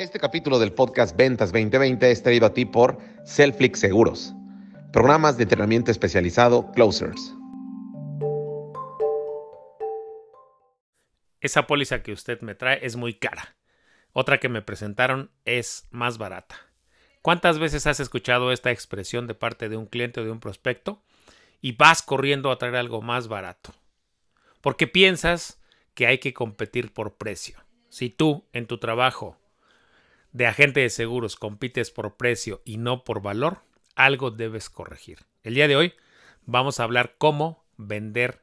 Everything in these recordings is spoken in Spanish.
Este capítulo del podcast Ventas 2020 es traído a ti por Selflix Seguros, programas de entrenamiento especializado Closers. Esa póliza que usted me trae es muy cara. Otra que me presentaron es más barata. ¿Cuántas veces has escuchado esta expresión de parte de un cliente o de un prospecto y vas corriendo a traer algo más barato? Porque piensas que hay que competir por precio. Si tú en tu trabajo de agente de seguros compites por precio y no por valor, algo debes corregir. El día de hoy vamos a hablar cómo vender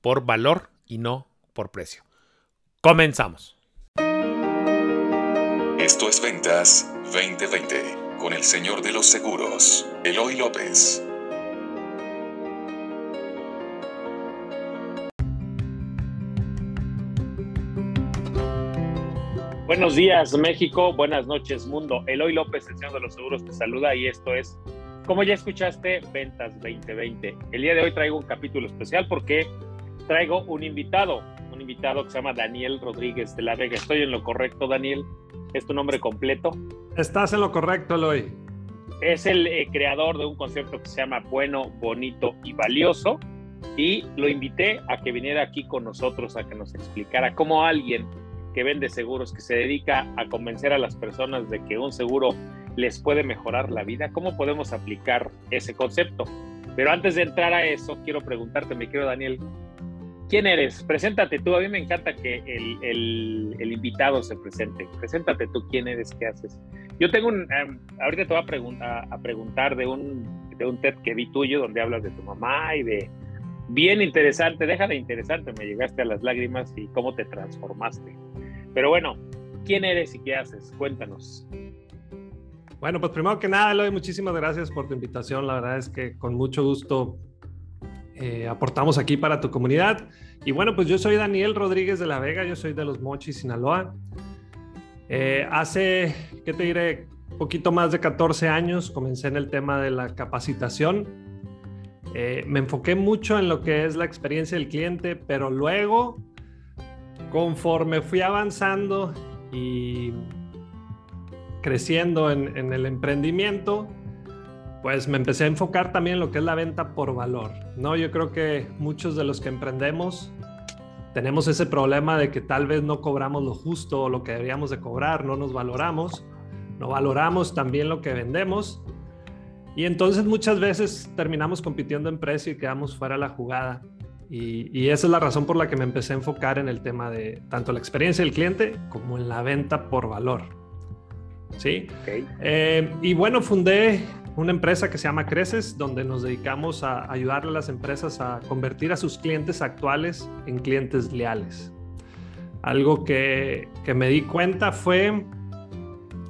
por valor y no por precio. Comenzamos. Esto es Ventas 2020 con el señor de los seguros, Eloy López. Buenos días México, buenas noches mundo. Eloy López, el señor de los seguros, te saluda y esto es, como ya escuchaste, Ventas 2020. El día de hoy traigo un capítulo especial porque traigo un invitado, un invitado que se llama Daniel Rodríguez de la Vega. ¿Estoy en lo correcto, Daniel? ¿Es tu nombre completo? Estás en lo correcto, Eloy. Es el eh, creador de un concepto que se llama Bueno, Bonito y Valioso y lo invité a que viniera aquí con nosotros a que nos explicara cómo alguien que vende seguros, que se dedica a convencer a las personas de que un seguro les puede mejorar la vida, ¿cómo podemos aplicar ese concepto? Pero antes de entrar a eso, quiero preguntarte, mi querido Daniel, ¿quién eres? Preséntate tú, a mí me encanta que el, el, invitado se presente. Preséntate tú, ¿quién eres? ¿Qué haces? Yo tengo un, em, ahorita te voy a, preguntar a preguntar de un, de un TED que vi tuyo donde hablas de tu mamá y de, bien interesante, deja de interesante, me llegaste a las lágrimas y cómo te transformaste. Pero bueno, ¿quién eres y qué haces? Cuéntanos. Bueno, pues primero que nada, Eloy, muchísimas gracias por tu invitación. La verdad es que con mucho gusto eh, aportamos aquí para tu comunidad. Y bueno, pues yo soy Daniel Rodríguez de la Vega, yo soy de Los Mochis, Sinaloa. Eh, hace, ¿qué te diré? Poquito más de 14 años comencé en el tema de la capacitación. Eh, me enfoqué mucho en lo que es la experiencia del cliente, pero luego conforme fui avanzando y creciendo en, el emprendimiento, pues me empecé a enfocar también en lo que es la venta por valor, ¿no? Yo creo que muchos de los que emprendemos tenemos ese problema de que tal vez no cobramos lo justo o lo que deberíamos de cobrar, no nos valoramos, no valoramos también lo que vendemos y entonces muchas veces terminamos compitiendo en precio y quedamos fuera de la jugada. Y, esa es la razón por la que me empecé a enfocar en el tema de tanto la experiencia del cliente como en la venta por valor. ¿Sí? Eh, y bueno, fundé una empresa que se llama Creces, donde nos dedicamos a ayudarle a las empresas a convertir a sus clientes actuales en clientes leales. Algo que, que me di cuenta fue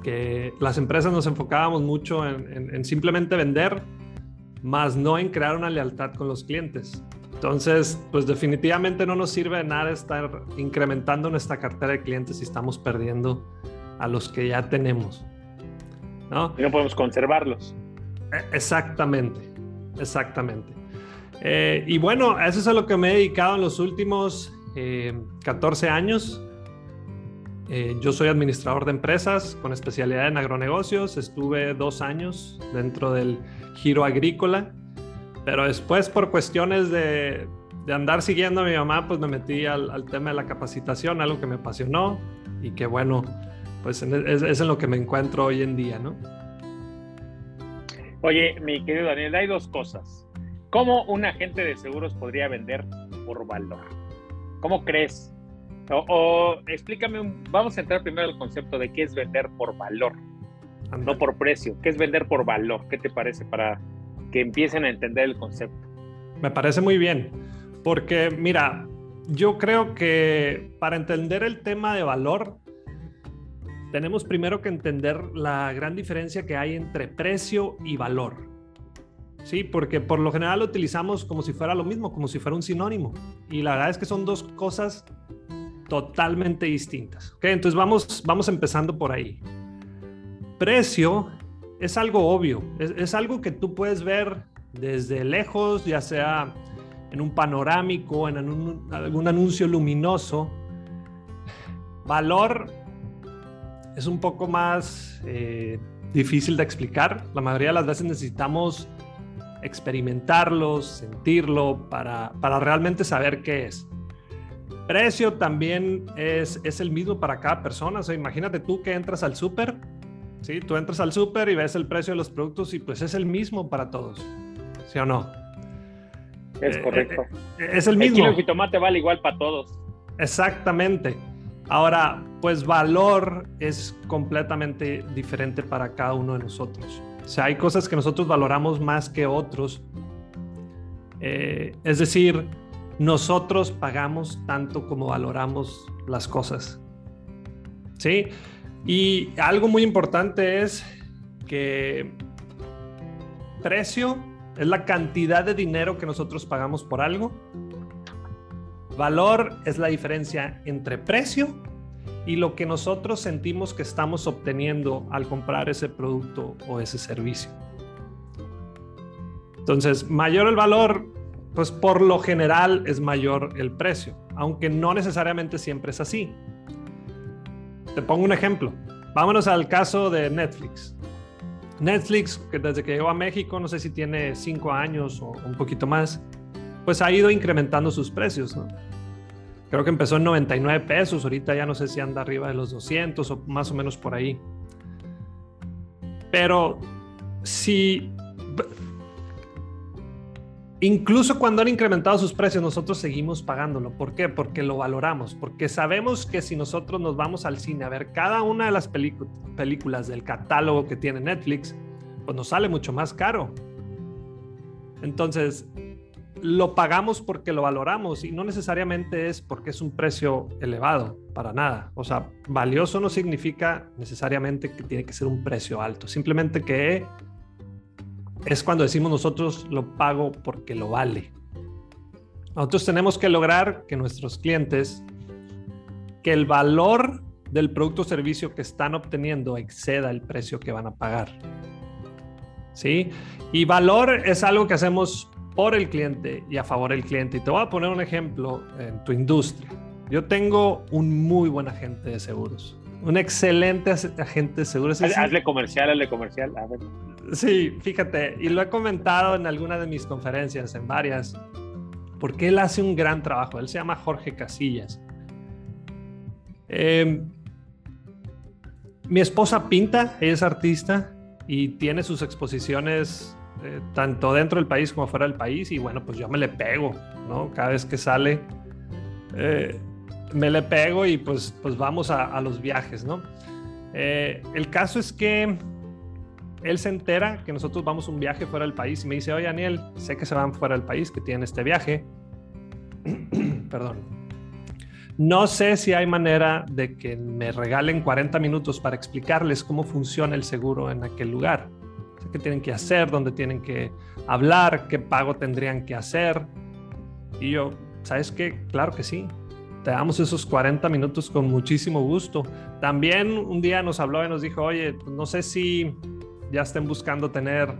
que las empresas nos enfocábamos mucho en, en simplemente vender, más no en crear una lealtad con los clientes. Entonces, pues definitivamente no nos sirve de nada estar incrementando nuestra cartera de clientes si estamos perdiendo a los que ya tenemos. ¿no? Y no podemos conservarlos. E, exactamente, exactamente. Eh, y bueno, eso es a lo que me he dedicado en los últimos 14 eh, años. Eh, yo soy administrador de empresas con especialidad en agronegocios. Estuve dos años dentro del giro agrícola pero después, por cuestiones de, de andar siguiendo a mi mamá, pues me metí al, al, tema de la capacitación, algo que me apasionó y que bueno, pues es, es en lo que me encuentro hoy en día, ¿no? Oye, mi querido Daniel, hay dos cosas. ¿Cómo un agente de seguros podría vender por valor? ¿Cómo crees? O, o explícame, un, vamos a entrar primero al concepto de qué es vender por valor, no por precio. ¿Qué es vender por valor? ¿Qué te parece para que empiecen a entender el concepto. Me parece muy bien, porque mira, yo creo que para entender el tema de valor, tenemos primero que entender la gran diferencia que hay entre precio y valor. Sí, porque por lo general lo utilizamos como si fuera lo mismo, como si fuera un sinónimo. Y la verdad es que son dos cosas totalmente distintas. ¿okay? Entonces vamos, vamos empezando por ahí. Precio es algo obvio, es, algo que tú puedes ver desde lejos, ya sea en un panorámico, en algún anuncio luminoso. Valor es un poco más eh, difícil de explicar. La mayoría de las veces necesitamos experimentarlo, sentirlo para, para realmente saber qué es. Precio también es, es el mismo para cada persona. O imagínate tú que entras al súper, ¿sí? Tú entras al súper y ves el precio de los productos y pues es el mismo para todos. ¿Sí o no? Es eh, correcto. Eh, es el mismo. El kilo de tomate vale igual para todos. Exactamente. Ahora, pues valor es completamente diferente para cada uno de nosotros. O sea, hay cosas que nosotros valoramos más que otros. Eh, es decir, nosotros pagamos tanto como valoramos las cosas. ¿Sí? Y algo muy importante es que precio es la cantidad de dinero que nosotros pagamos por algo Valor es la diferencia entre precio y lo que nosotros sentimos que estamos obteniendo al comprar ese producto o ese servicio. Entonces, mayor el valor, pues por lo general es mayor el precio, aunque no necesariamente siempre es así. Te pongo un ejemplo. Vámonos al caso de Netflix. Netflix, que desde que llegó a México, no sé si tiene cinco años o un poquito más, pues ha ido incrementando sus precios. ¿no? Creo que empezó en 99 pesos, ahorita ya no sé si anda arriba de los 200 o más o menos por ahí. Pero si incluso cuando han incrementado sus precios, nosotros seguimos pagándolo. ¿Por qué? Porque lo valoramos, porque sabemos que si nosotros nos vamos al cine a ver cada una de las películas del catálogo que tiene Netflix, pues nos sale mucho más caro. Entonces, lo pagamos porque lo valoramos y no necesariamente es porque es un precio elevado, para nada. O sea, valioso no significa necesariamente que tiene que ser un precio alto, simplemente que es cuando decimos nosotros lo pago porque lo vale. Nosotros tenemos que lograr que nuestros clientes, que el valor del producto o servicio que están obteniendo exceda el precio que van a pagar. ¿Sí? Y valor es algo que hacemos por el cliente y a favor del cliente. Y te voy a poner un ejemplo en tu industria. Yo tengo un muy buen agente de seguros, un excelente agente de seguros. Hazle comercial, hazle comercial. Sí, fíjate, y lo he comentado en alguna de mis conferencias, en varias, porque él hace un gran trabajo. Él se llama Jorge Casillas. Em, mi esposa pinta, ella es artista y tiene sus exposiciones eh, tanto dentro del país como fuera del país, y bueno, pues yo me le pego, ¿no? Cada vez que sale, eh, me le pego y pues, pues vamos a, los viajes, ¿no? Eh, el caso es que él se entera que nosotros vamos un viaje fuera del país y me dice, oye Daniel, sé que se van fuera del país, que tienen este viaje. Perdón. No sé si hay manera de que me regalen 40 minutos para explicarles cómo funciona el seguro en aquel lugar qué tienen que hacer, dónde tienen que hablar, qué pago tendrían que hacer. Y yo, ¿sabes qué? Claro que sí. Te damos esos 40 minutos con muchísimo gusto. También un día nos habló y nos dijo, oye, no sé si ya estén buscando tener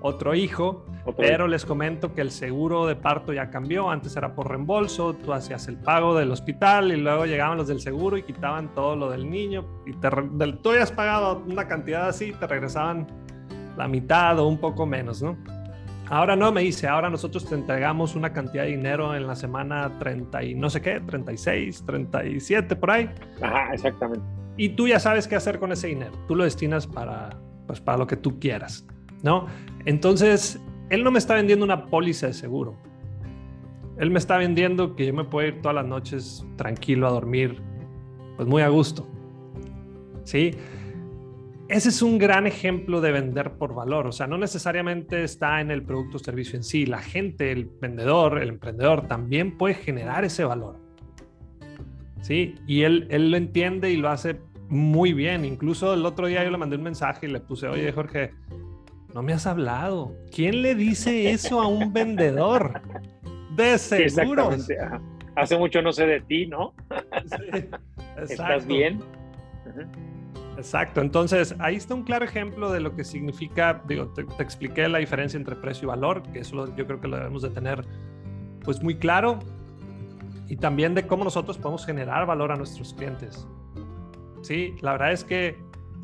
otro hijo, pero les comento que el seguro de parto ya cambió. Antes era por reembolso, tú hacías el pago del hospital y luego llegaban los del seguro y quitaban todo lo del niño. Y te, tú habías pagado una cantidad así, te regresaban la mitad o un poco menos, ¿no? Ahora no, me dice, ahora nosotros te entregamos una cantidad de dinero en la semana 30 y no sé qué, 36, 37, por ahí. Ajá, exactamente. Y tú ya sabes qué hacer con ese dinero. Tú lo destinas para, pues, para lo que tú quieras, ¿no? Entonces, él no me está vendiendo una póliza de seguro. Él me está vendiendo que yo me puedo ir todas las noches tranquilo a dormir, pues muy a gusto. ¿Sí? ese es un gran ejemplo de vender por valor. O sea, no necesariamente está en el producto o servicio en sí. La gente, el vendedor, el emprendedor también puede generar ese valor. Sí, y él, él lo entiende y lo hace muy bien. Incluso el otro día yo le mandé un mensaje y le puse, oye Jorge, no me has hablado. ¿Quién le dice eso a un vendedor? De seguros. Hace mucho no sé de ti, ¿no? ¿Estás bien? Exacto, entonces ahí está un claro ejemplo de lo que significa, digo, te, expliqué la diferencia entre precio y valor, que eso yo creo que lo debemos de tener pues muy claro, y también de cómo nosotros podemos generar valor a nuestros clientes. Sí, la verdad es que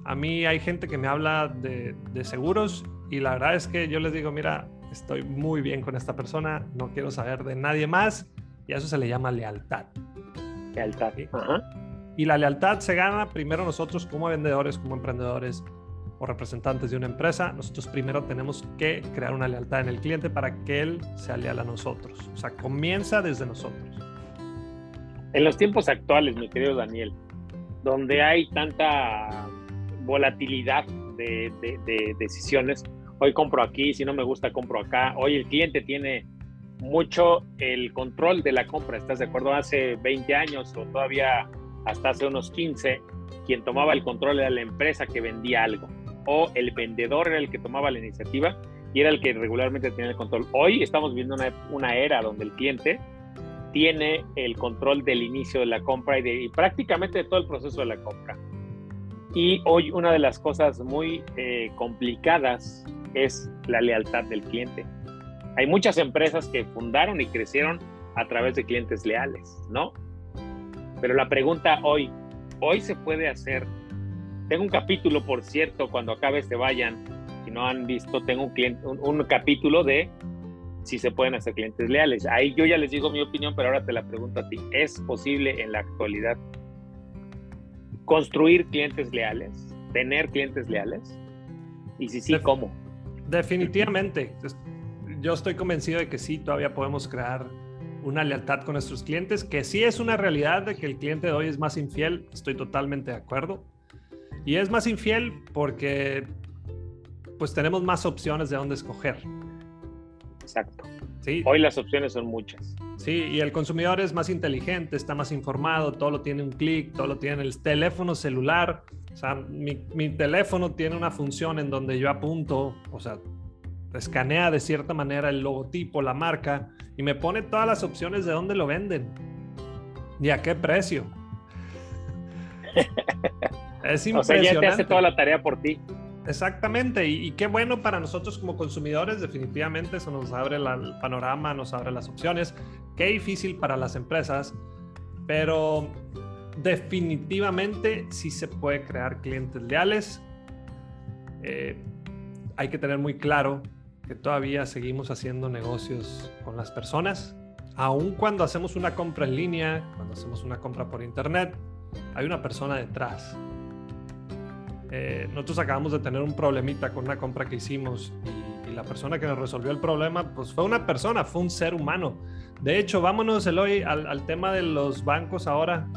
a mí hay gente que me habla de, de seguros y la verdad es que yo les digo, mira, estoy muy bien con esta persona, no quiero saber de nadie más y a eso se le llama lealtad. Lealtad. ¿sí? Ajá. Y la lealtad se gana primero nosotros como vendedores, como emprendedores o representantes de una empresa. Nosotros primero tenemos que crear una lealtad en el cliente para que él sea leal a nosotros. O sea, comienza desde nosotros. En los tiempos actuales, mi querido Daniel, donde hay tanta volatilidad de, de- de decisiones, hoy compro aquí, si no me gusta, compro acá. Hoy el cliente tiene mucho el control de la compra, ¿estás de acuerdo? Hace 20 años o todavía hasta hace unos 15, quien tomaba el control era la empresa que vendía algo o el vendedor era el que tomaba la iniciativa y era el que regularmente tenía el control. Hoy estamos viviendo una era donde el cliente tiene el control del inicio de la compra y, prácticamente de todo el proceso de la compra. Y hoy una de las cosas muy eh, complicadas es la lealtad del cliente. Hay muchas empresas que fundaron y crecieron a través de clientes leales, ¿no? Pero la pregunta hoy, hoy se puede hacer. Tengo un capítulo, por cierto, cuando acabe se vayan, si no han visto, tengo un, un capítulo de si se pueden hacer clientes leales. Ahí yo ya les digo mi opinión, pero ahora te la pregunto a ti. ¿Es posible en la actualidad construir clientes leales? ¿Tener clientes leales? Y si sí, Def- ¿cómo? Definitivamente. Yo estoy convencido de que sí, todavía podemos crear una lealtad con nuestros clientes, que sí es una realidad de que el cliente de hoy es más infiel, estoy totalmente de acuerdo. Y es más infiel porque pues tenemos más opciones de dónde escoger. Exacto. ¿sí? Hoy las opciones son muchas. Sí, y el consumidor es más inteligente, está más informado, todo lo tiene un clic, todo lo tiene en el teléfono celular. O sea, mi, mi teléfono tiene una función en donde yo apunto, o sea, escanea de cierta manera el logotipo, la marca, y me pone todas las opciones de dónde lo venden y a qué precio. es O sea, ya impresionante. te hace toda la tarea por ti. Exactamente, y, qué bueno para nosotros como consumidores, definitivamente eso nos abre el panorama, nos abre las opciones. Qué difícil para las empresas, pero definitivamente sí se puede crear clientes leales. Eh, hay que tener muy claro que todavía seguimos haciendo negocios con las personas, aun cuando hacemos una compra en línea, cuando hacemos una compra por internet, hay una persona detrás. Eh, nosotros acabamos de tener un problemita con una compra que hicimos y, y la persona que nos resolvió el problema, pues fue una persona, fue un ser humano. De hecho, vámonos, Eloy, al, al tema de los bancos ahora.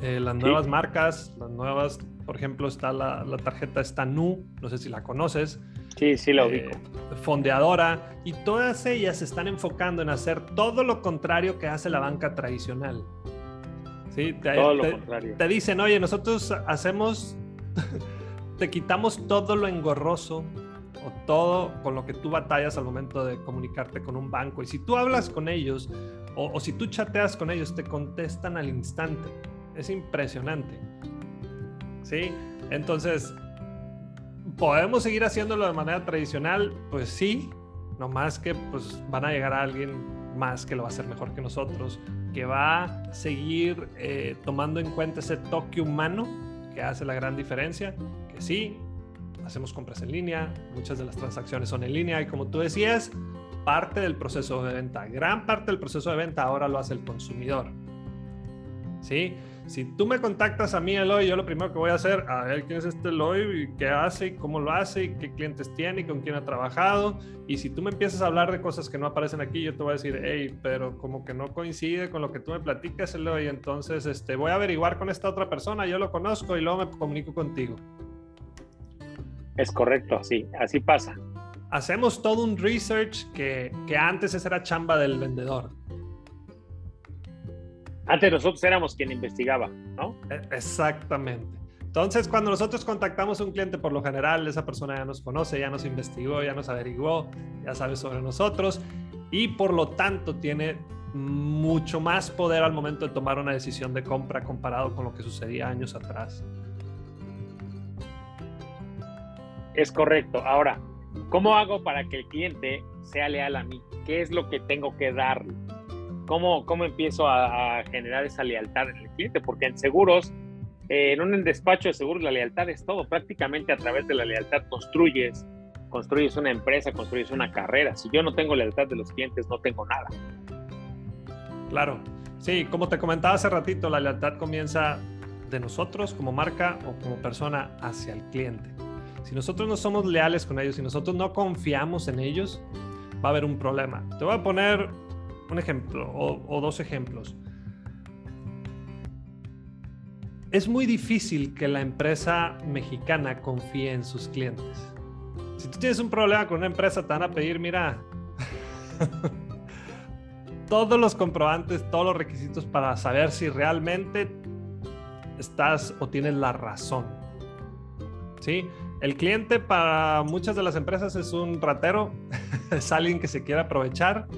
Eh, las Sí. nuevas marcas, las nuevas, por ejemplo, está la, la tarjeta Stanu, no sé si la conoces. Sí, sí la eh, ubico. fondeadora, y todas ellas se están enfocando en hacer todo lo contrario que hace la banca tradicional. ¿Sí? Te, Todo lo te- contrario. te dicen, oye, nosotros hacemos, te quitamos todo lo engorroso o todo con lo que tú batallas al momento de comunicarte con un banco. Y si tú hablas con ellos o, si tú chateas con ellos, te contestan al instante. Es impresionante. ¿Sí? Entonces, ¿podemos seguir haciéndolo de manera tradicional? Pues sí, no más que pues van a llegar a alguien más que lo va a hacer mejor que nosotros, que va a seguir eh, tomando en cuenta ese toque humano que hace la gran diferencia, que sí, hacemos compras en línea, muchas de las transacciones son en línea y como tú decías, parte del proceso de venta, gran parte del proceso de venta ahora lo hace el consumidor. ¿Sí? Si tú me contactas a mí, Eloy, yo lo primero que voy a hacer, a ver quién es este Eloy, qué hace, cómo lo hace, qué clientes tiene, y con quién ha trabajado. Y si tú me empiezas a hablar de cosas que no aparecen aquí, yo te voy a decir, hey, pero como que no coincide con lo que tú me platicas, Eloy, entonces este, voy a averiguar con esta otra persona, yo lo conozco y luego me comunico contigo. Es correcto, sí, así pasa. Hacemos todo un research que, que antes esa era chamba del vendedor. Antes nosotros éramos quien investigaba, ¿no? E- Exactamente. Entonces, cuando nosotros contactamos a un cliente, por lo general, esa persona ya nos conoce, ya nos investigó, ya nos averiguó, ya sabe sobre nosotros y por lo tanto tiene mucho más poder al momento de tomar una decisión de compra comparado con lo que sucedía años atrás. Es correcto. Ahora, ¿cómo hago para que el cliente sea leal a mí? ¿Qué es lo que tengo que darle? ¿Cómo, cómo empiezo a, a generar esa lealtad en el cliente? Porque en seguros en un despacho de seguros la lealtad es todo. Prácticamente a través de la lealtad construyes, construyes una empresa, construyes una carrera. Si yo no tengo lealtad de los clientes, no tengo nada. Claro. Sí, como te comentaba hace ratito, la lealtad comienza de nosotros como marca o como persona hacia el cliente. Si nosotros no somos leales con ellos, si nosotros no confiamos en ellos, va a haber un problema. Te voy a poner un ejemplo o, dos ejemplos. Es muy difícil que la empresa mexicana confíe en sus clientes. Si tú tienes un problema con una empresa, te van a pedir, mira, todos los comprobantes, todos los requisitos para saber si realmente estás o tienes la razón. ¿Sí? El cliente para muchas de las empresas es un ratero, es alguien que se quiere aprovechar.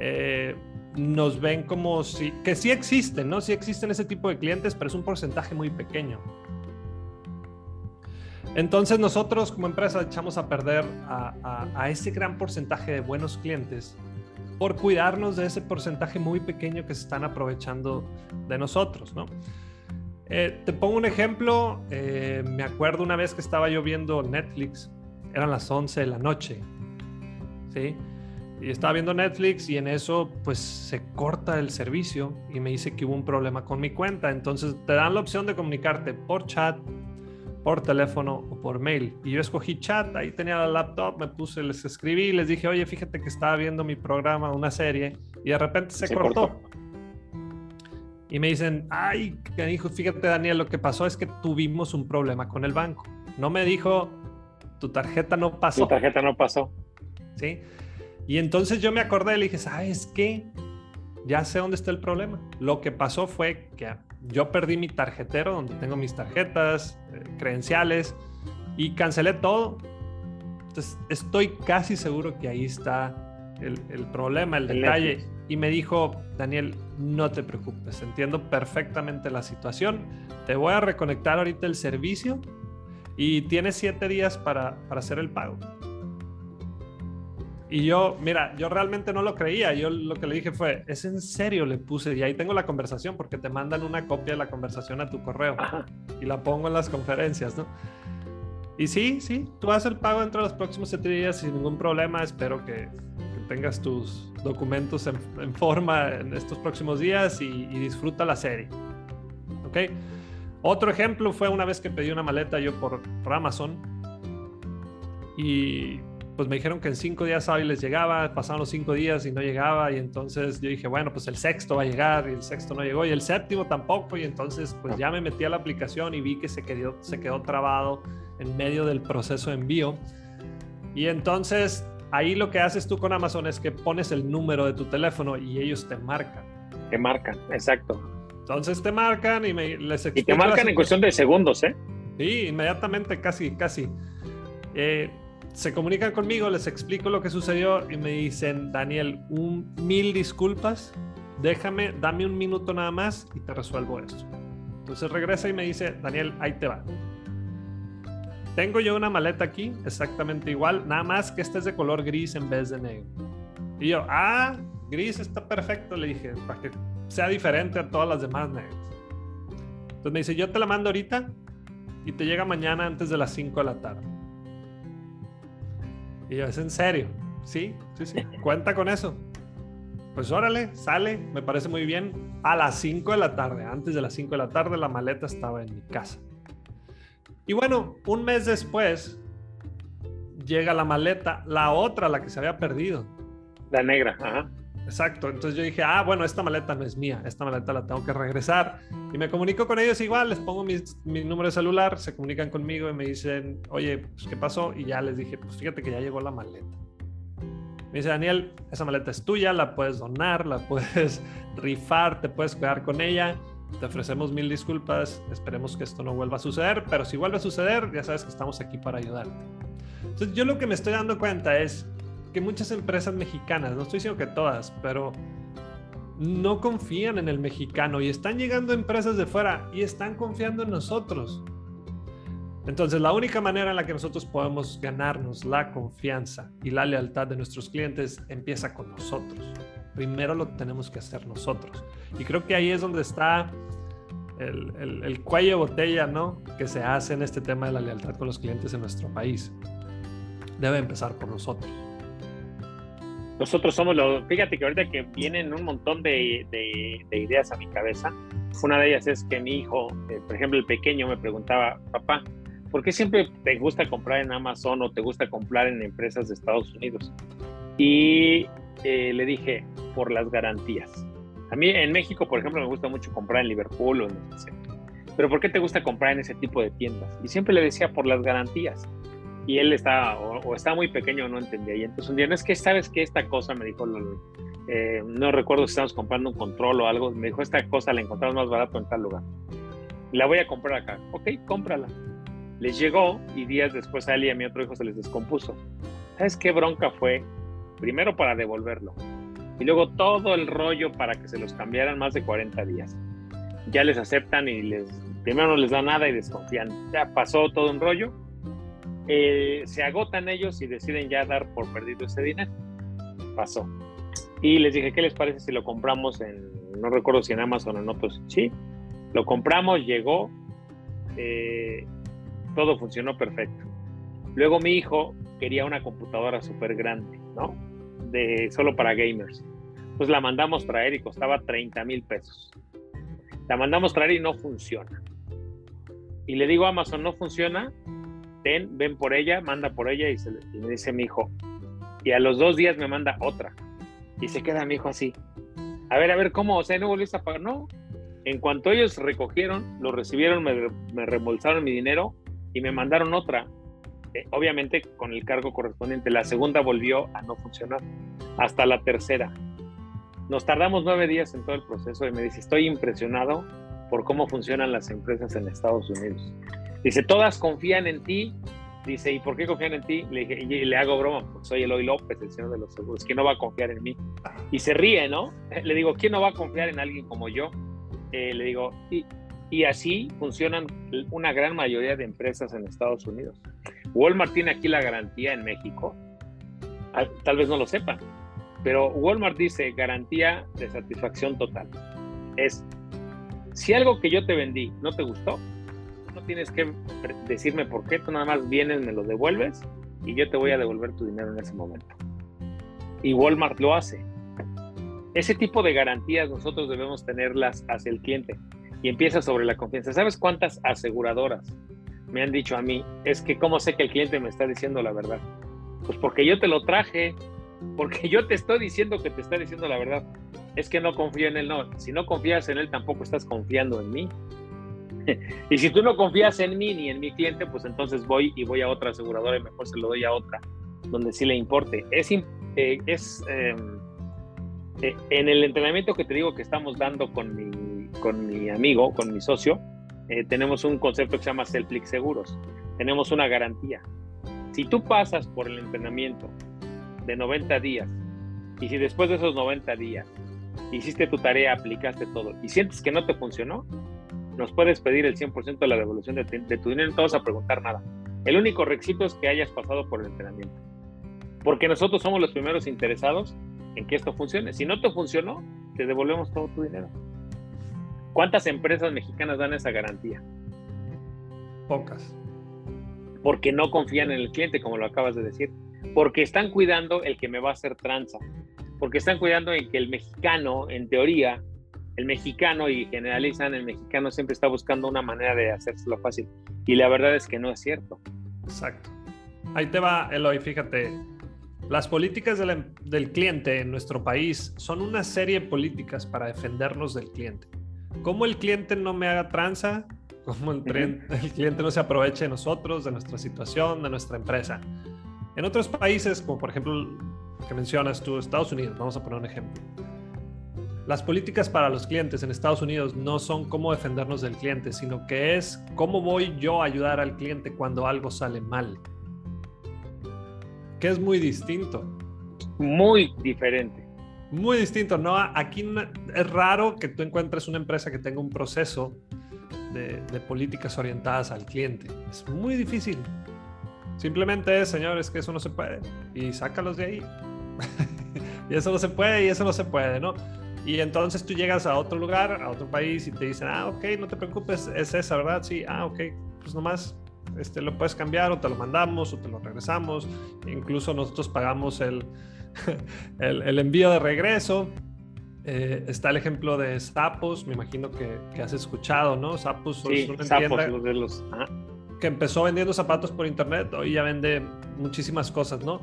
Eh, nos ven como si, que sí existen, ¿no? Sí existen ese tipo de clientes, pero es un porcentaje muy pequeño. Entonces nosotros como empresa echamos a perder a, ese gran porcentaje de buenos clientes por cuidarnos de ese porcentaje muy pequeño que se están aprovechando de nosotros, ¿no? Eh, te pongo un ejemplo, eh, me acuerdo una vez que estaba yo viendo Netflix, eran las 11 de la noche, ¿sí? Y estaba viendo Netflix y en eso pues se corta el servicio y me dice que hubo un problema con mi cuenta, entonces te dan la opción de comunicarte por chat, por teléfono o por mail. Y yo escogí chat, ahí tenía la laptop, me puse, les escribí, les dije, oye, fíjate que estaba viendo mi programa, una serie, y de repente se, cortó. Y me dicen, ay, dijo, fíjate Daniel, lo que pasó es que tuvimos un problema con el banco. No me dijo, tu tarjeta no pasó. Tu tarjeta no pasó. Sí. Y entonces yo me acordé y le dije, ¿sabes qué? Ya sé dónde está el problema. Lo que pasó fue que yo perdí mi tarjetero donde tengo mis tarjetas, eh, credenciales y cancelé todo. Entonces estoy casi seguro que ahí está el, problema, el, detalle. Y me dijo, Daniel, no te preocupes, entiendo perfectamente la situación. Te voy a reconectar ahorita el servicio y tienes siete días para, para hacer el pago. Y yo, mira, yo realmente no lo creía. Yo lo que le dije fue, ¿es en serio? Le puse, y ahí tengo la conversación porque te mandan una copia de la conversación a tu correo y la pongo en las conferencias, ¿no? Y sí, sí, tú haces el pago dentro de los próximos siete días sin ningún problema. Espero que, tengas tus documentos en, forma en estos próximos días y, y disfruta la serie. ¿Ok? Otro ejemplo fue una vez que pedí una maleta yo por, por Amazon y pues me dijeron que en cinco días hábiles llegaba, pasaron los cinco días y no llegaba y entonces yo dije, bueno, pues el sexto va a llegar y el sexto no llegó y el séptimo tampoco y entonces pues ya me metí a la aplicación y vi que se quedó, se quedó trabado en medio del proceso de envío y entonces ahí lo que haces tú con Amazon es que pones el número de tu teléfono y ellos te marcan. Te marcan, exacto. Entonces te marcan y me, les Y te marcan en cuestión de segundos, ¿eh? Sí, inmediatamente, casi, casi. Eh, se comunican conmigo, les explico lo que sucedió y me dicen, Daniel, un mil disculpas, déjame, dame un minuto nada más y te resuelvo esto. Entonces regresa y me dice, Daniel, ahí te va. Tengo yo una maleta aquí, exactamente igual, nada más que esta es de color gris en vez de negro. Y yo, ah, gris está perfecto, le dije, para que sea diferente a todas las demás negras. Entonces me dice, yo te la mando ahorita y te llega mañana antes de las 5 de la tarde. Y yo, ¿es en serio? Sí, sí, sí. Cuenta con eso. Pues órale, sale, me parece muy bien. A las 5 de la tarde, antes de las 5 de la tarde, la maleta estaba en mi casa. Y bueno, un mes después llega la maleta, la otra, la que se había perdido. La negra, ajá. Exacto, entonces yo dije, ah, bueno, esta maleta no es mía, esta maleta la tengo que regresar. Y me comunico con ellos igual, les pongo mi, número de celular, se comunican conmigo y me dicen, oye, pues, ¿qué pasó? Y ya les dije, pues fíjate que ya llegó la maleta. Me dice, Daniel, esa maleta es tuya, la puedes donar, la puedes rifar, te puedes quedar con ella. Te ofrecemos mil disculpas, esperemos que esto no vuelva a suceder, pero si vuelve a suceder, ya sabes que estamos aquí para ayudarte. Entonces yo lo que me estoy dando cuenta es que muchas empresas mexicanas, no estoy diciendo que todas, pero no confían en el mexicano y están llegando empresas de fuera y están confiando en nosotros. Entonces, la única manera en la que nosotros podemos ganarnos la confianza y la lealtad de nuestros clientes empieza con nosotros. Primero lo tenemos que hacer nosotros. Y creo que ahí es donde está el, el, cuello de botella, ¿no? Que se hace en este tema de la lealtad con los clientes en nuestro país. Debe empezar por nosotros. Nosotros somos los, fíjate que ahorita que vienen un montón de, de, ideas a mi cabeza, una de ellas es que mi hijo, eh, por ejemplo el pequeño, me preguntaba, papá, ¿por qué siempre te gusta comprar en Amazon o te gusta comprar en empresas de Estados Unidos? Y eh, le dije, por las garantías. A mí en México, por ejemplo, me gusta mucho comprar en Liverpool o en Pero ¿por qué te gusta comprar en ese tipo de tiendas? Y siempre le decía por las garantías. Y él está o, está muy pequeño o no entendía. Y entonces un día, no es que sabes que esta cosa, me dijo, eh, no recuerdo si estábamos comprando un control o algo, me dijo, esta cosa la encontramos más barato en tal lugar. La voy a comprar acá. Ok, cómprala. Les llegó y días después a él y a mi otro hijo se les descompuso. ¿Sabes qué bronca fue? Primero para devolverlo y luego todo el rollo para que se los cambiaran más de 40 días. Ya les aceptan y les primero no les da nada y desconfían. Ya pasó todo un rollo. Eh, se agotan ellos y deciden ya dar por perdido ese dinero. Pasó. Y les dije, ¿qué les parece si lo compramos en, no recuerdo si en Amazon o en otros? Sí, lo compramos, llegó, eh, todo funcionó perfecto. Luego mi hijo quería una computadora súper grande, ¿no? De, solo para gamers pues la mandamos traer y costaba 30 mil pesos. La mandamos traer y no funciona. Y le digo a Amazon, no funciona, ven, ven por ella, manda por ella y, se, me dice mi hijo. Y a los dos días me manda otra. Y se queda mi hijo así. A ver, a ver, ¿cómo? O sea, ¿no volviste a pagar? No. En cuanto ellos recogieron, lo recibieron, me, me reembolsaron mi dinero y me mandaron otra. Eh, obviamente con el cargo correspondiente. La segunda volvió a no funcionar. Hasta la tercera. Nos tardamos nueve días en todo el proceso y me dice, estoy impresionado por cómo funcionan las empresas en Estados Unidos. Dice, todas confían en ti. Dice, ¿y por qué confían en ti? Le dije, y le hago broma, porque soy Eloy López, el señor de los seguros. ¿Quién no va a confiar en mí? Y se ríe, ¿no? Le digo, ¿quién no va a confiar en alguien como yo? Eh, le digo, y, y así funcionan una gran mayoría de empresas en Estados Unidos. Walmart tiene aquí la garantía en México. Tal vez no lo sepan, pero Walmart dice garantía de satisfacción total. Es, si algo que yo te vendí no te gustó, no tienes que decirme por qué, tú nada más vienes, me lo devuelves y yo te voy a devolver tu dinero en ese momento. Y Walmart lo hace. Ese tipo de garantías nosotros debemos tenerlas hacia el cliente y empieza sobre la confianza. ¿Sabes cuántas aseguradoras me han dicho a mí? Es que cómo sé que el cliente me está diciendo la verdad. Pues porque yo te lo traje, porque yo te estoy diciendo que te está diciendo la verdad. Es que no confío en él, no. Si no confías en él, tampoco estás confiando en mí. y si tú no confías en mí ni en mi cliente, pues entonces voy y voy a otra aseguradora y mejor se lo doy a otra, donde sí le importe. Es, eh, es em, eh, en el entrenamiento que te digo que estamos dando con mi, con mi amigo, con mi socio, eh, tenemos un concepto que se llama Selflix Seguros. Tenemos una garantía. Si tú pasas por el entrenamiento de 90 días, y si después de esos 90 días hiciste tu tarea, aplicaste todo, y sientes que no te funcionó, nos puedes pedir el 100% de la devolución de, tu dinero, no te vas a preguntar nada. El único requisito es que hayas pasado por el entrenamiento. Porque nosotros somos los primeros interesados en que esto funcione. Si no te funcionó, te devolvemos todo tu dinero. ¿Cuántas empresas mexicanas dan esa garantía? Pocas. Porque no confían en el cliente, como lo acabas de decir porque están cuidando el que me va a hacer tranza, porque están cuidando en que el mexicano, en teoría, el mexicano, y generalizan, el mexicano siempre está buscando una manera de hacérselo fácil. Y la verdad es que no es cierto. Exacto. Ahí te va, Eloy, fíjate. Las políticas del, del cliente en nuestro país son una serie de políticas para defendernos del cliente. ¿Cómo el cliente no me haga tranza? ¿Cómo el, el cliente no se aproveche de nosotros, de nuestra situación, de nuestra empresa? En otros países, como por ejemplo que mencionas tú, Estados Unidos, vamos a poner un ejemplo. Las políticas para los clientes en Estados Unidos no son cómo defendernos del cliente, sino que es cómo voy yo a ayudar al cliente cuando algo sale mal. Que es muy distinto. Muy diferente. Muy distinto, ¿no? Aquí es raro que tú encuentres una empresa que tenga un proceso de, de políticas orientadas al cliente. Es muy difícil. Simplemente es, señores, que eso no se puede. Y sácalos de ahí. y eso no se puede y eso no se puede, ¿no? Y entonces tú llegas a otro lugar, a otro país y te dicen, ah, ok, no te preocupes, es esa, ¿verdad? Sí, ah, ok, pues nomás este, lo puedes cambiar o te lo mandamos o te lo regresamos. Incluso nosotros pagamos el, el, el envío de regreso. Eh, está el ejemplo de Zappos, me imagino que, que has escuchado, ¿no? Zappos sí, es una Zappos, tienda de los... ajá. que empezó vendiendo zapatos por internet, hoy ya vende muchísimas cosas, ¿no?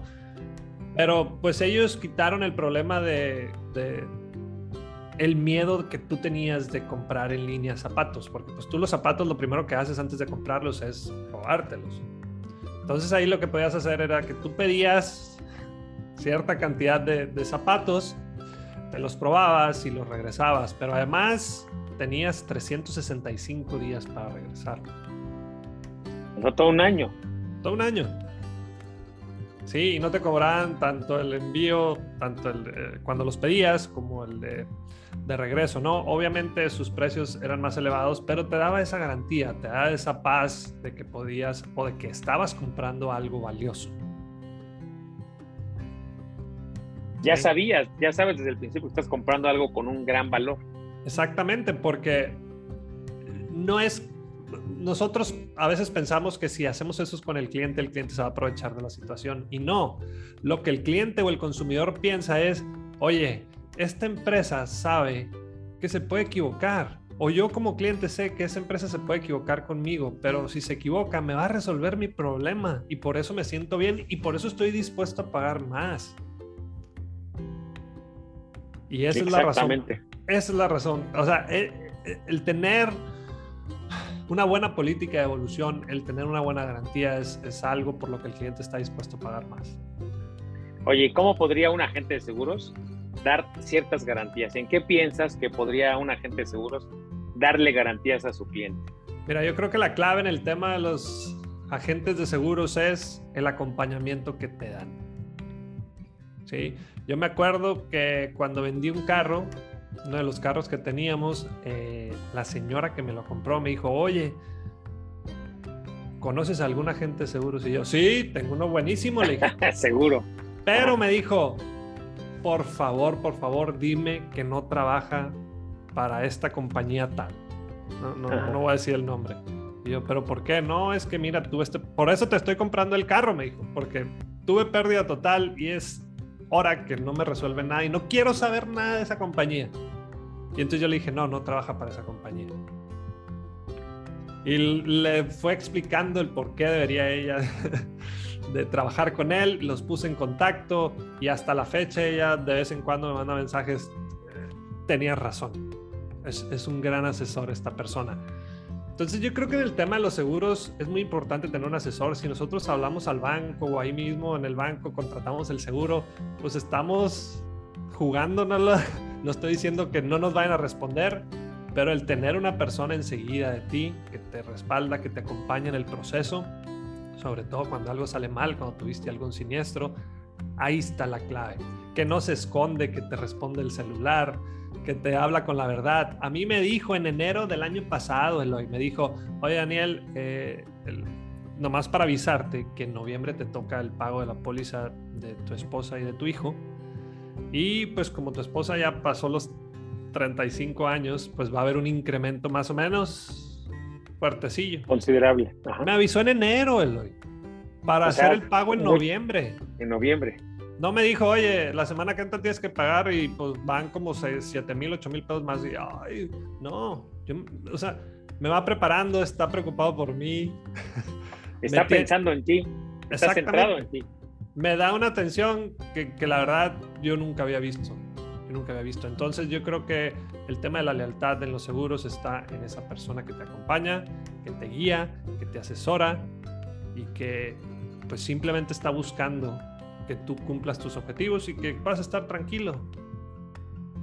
Pero pues ellos quitaron el problema de, de el miedo que tú tenías de comprar en línea zapatos, porque pues tú los zapatos lo primero que haces antes de comprarlos es probártelos. Entonces ahí lo que podías hacer era que tú pedías cierta cantidad de, de zapatos, te los probabas y los regresabas, pero además tenías 365 días para regresar. Fue todo un año. Todo un año. Sí, y no te cobraban tanto el envío, tanto el, eh, cuando los pedías como el de, de regreso, ¿no? Obviamente sus precios eran más elevados, pero te daba esa garantía, te daba esa paz de que podías o de que estabas comprando algo valioso. Ya Sí. sabías, ya sabes desde el principio que estás comprando algo con un gran valor. Exactamente, porque no es. Nosotros a veces pensamos que si hacemos eso con el cliente, el cliente se va a aprovechar de la situación. Y no. Lo que el cliente o el consumidor piensa es: oye, esta empresa sabe que se puede equivocar. O yo como cliente sé que esa empresa se puede equivocar conmigo, pero si se equivoca me va a resolver mi problema y por eso me siento bien y por eso estoy dispuesto a pagar más. Y esa es la razón. Exactamente. Esa es la razón. O sea, el, el tener una buena política de evolución, el tener una buena garantía es, es, algo por lo que el cliente está dispuesto a pagar más. Oye, ¿cómo podría un agente de seguros dar ciertas garantías? ¿En qué piensas que podría un agente de seguros darle garantías a su cliente? Mira, yo creo que la clave en el tema de los agentes de seguros es el acompañamiento que te dan. Sí, yo me acuerdo que cuando vendí un carro, uno de los carros que teníamos, eh, la señora que me lo compró me dijo, oye, ¿conoces a algún agente de seguros? Y yo, sí, tengo uno buenísimo, le dije. Seguro. Pero me dijo, por favor, por favor, dime que no trabaja para esta compañía tal. No, no, no voy a decir el nombre. Y yo, pero ¿por qué? No, es que mira, tú este, por eso te estoy comprando el carro, me dijo, porque tuve pérdida total y es hora que no me resuelve nada y no quiero saber nada de esa compañía. Y entonces yo le dije, no, no trabaja para esa compañía. Y le fue explicando el por qué debería ella de trabajar con él, los puse en contacto y hasta la fecha ella de vez en cuando me manda mensajes, tenía razón, es, es, un gran asesor esta persona. Entonces yo creo que en el tema de los seguros es muy importante tener un asesor. Si nosotros hablamos al banco o ahí mismo en el banco contratamos el seguro, pues estamos jugándonos. No estoy diciendo que no nos vayan a responder, pero el tener una persona enseguida de ti que te respalda, que te acompaña en el proceso, sobre todo cuando algo sale mal, cuando tuviste algún siniestro, ahí está la clave. Que no se esconde, que te responde el celular, que te habla con la verdad. A mí me dijo en enero del año pasado, Eloy, me dijo, oye Daniel, eh, el, nomás para avisarte que en noviembre te toca el pago de la póliza de tu esposa y de tu hijo. Y pues como tu esposa ya pasó los 35 años, pues va a haber un incremento más o menos fuertecillo. Considerable. Ajá. Me avisó en enero, Eloy, para o sea, hacer el pago en noviembre. En noviembre. No me dijo, oye, la semana que entra tienes que pagar y pues van como 7 mil, 8 mil pesos más. Y, ay, no, yo, o sea, me va preparando, está preocupado por mí. Está pensando en ti, está centrado en ti. Me da una atención que, la verdad yo nunca había visto. Nunca había visto. Entonces yo creo que el tema de la lealtad en los seguros está en esa persona que te acompaña, que te guía, que te asesora y que pues simplemente está buscando que tú cumplas tus objetivos y que vas a estar tranquilo.